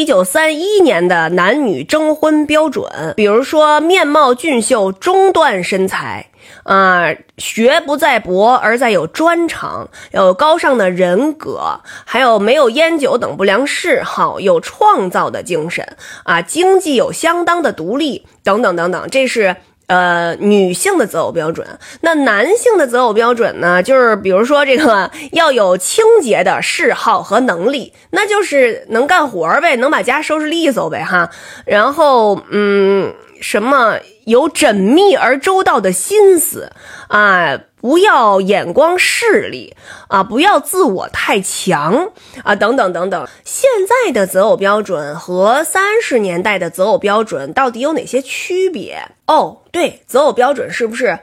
一九三一年的男女征婚标准，比如说面貌俊秀、中段身材，啊，学不在博而在有专长，有高尚的人格，还有没有烟酒等不良嗜好，有创造的精神，啊，经济有相当的独立，等等等等，这是。呃，女性的择偶标准，那男性的择偶标准呢？就是比如说这个要有清洁的嗜好和能力，那就是能干活呗，能把家收拾利索呗，哈。然后，嗯，什么有缜密而周到的心思啊？不要眼光势利啊，不要自我太强啊，等等等等。现在的择偶标准和三十年代的择偶标准到底有哪些区别？哦，对，择偶标准是不是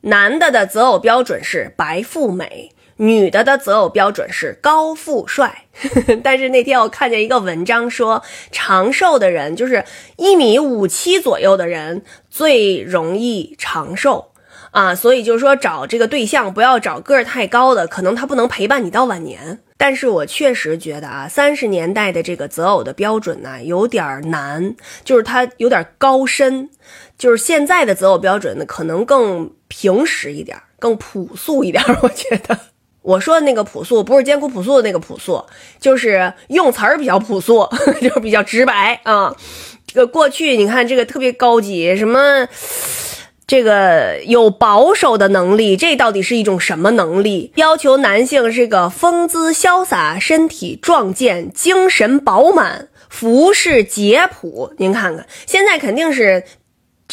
男的的择偶标准是白富美，女的的择偶标准是高富帅？但是那天我看见一个文章说，长寿的人就是一米五七左右的人最容易长寿。啊，所以就是说找这个对象不要找个儿太高的，可能他不能陪伴你到晚年。但是我确实觉得啊，三十年代的这个择偶的标准呢有点难，就是它有点高深，就是现在的择偶标准呢可能更平实一点，更朴素一点。我觉得我说的那个朴素不是艰苦朴素的那个朴素，就是用词儿比较朴素，就是比较直白啊。这个过去你看这个特别高级什么。这个有保守的能力，这到底是一种什么能力？要求男性是个风姿潇洒、身体壮健、精神饱满、服饰简朴。您看看，现在肯定是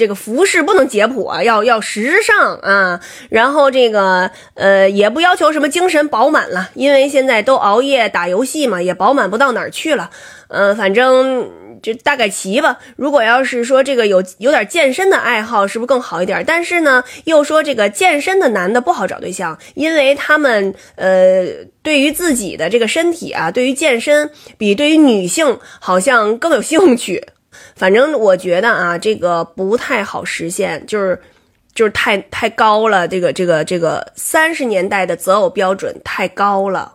这个服饰不能简朴啊，要要时尚啊。然后这个呃，也不要求什么精神饱满了，因为现在都熬夜打游戏嘛，也饱满不到哪儿去了。呃，反正。就大概齐吧。如果要是说这个有有点健身的爱好，是不是更好一点？但是呢，又说这个健身的男的不好找对象，因为他们呃，对于自己的这个身体啊，对于健身比对于女性好像更有兴趣。反正我觉得啊，这个不太好实现，就是就是太太高了。这个这个这个三十年代的择偶标准太高了。